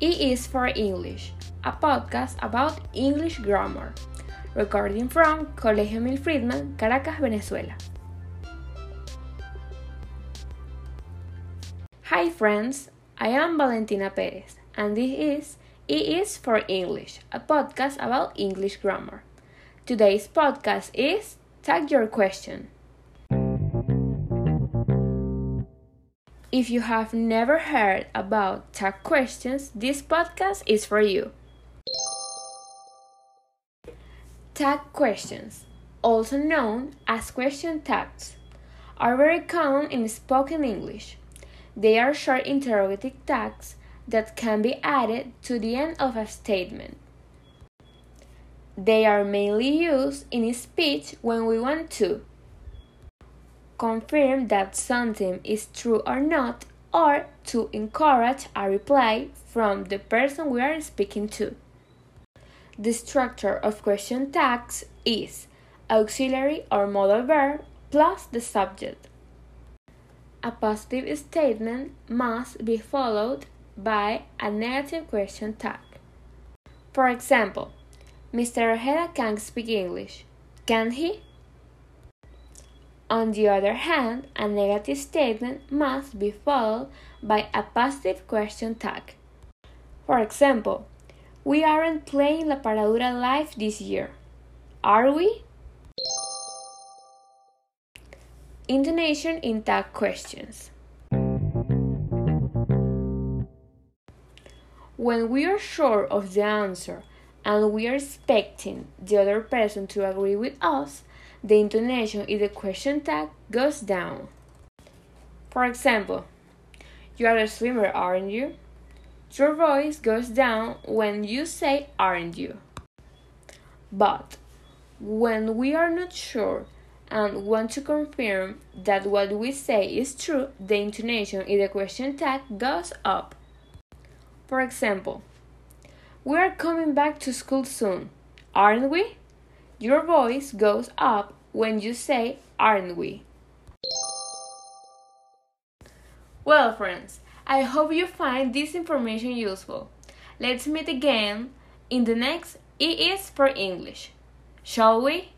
E is for English, a podcast about English grammar, recording from Colegio Mil Friedman, Caracas, Venezuela. Hi friends, I am Valentina Perez, and this is E is for English, a podcast about English grammar. Today's podcast is Tag Your Question. If you have never heard about tag questions, this podcast is for you. Tag questions, also known as question tags, are very common in spoken English. They are short interrogative tags that can be added to the end of a statement. They are mainly used in speech when we want to confirm that something is true or not, or to encourage a reply from the person we are speaking to. The structure of question tags is auxiliary or modal verb plus the subject. A positive statement must be followed by a negative question tag. For example, Mr. Ojeda can speak English. Can he? On the other hand, a negative statement must be followed by a positive question tag. For example, we aren't playing La Paradura live this year. Are we? Intonation in tag questions. When we are sure of the answer and we are expecting the other person to agree with us, the intonation in the question tag goes down. For example, you are a swimmer, aren't you? Your voice goes down when you say aren't you. But when we are not sure and want to confirm that what we say is true, the intonation in the question tag goes up. For example, we are coming back to school soon, aren't we? Your voice goes up when you say, aren't we? Well, friends, I hope you find this information useful. Let's meet again in the next E is for English. Shall we?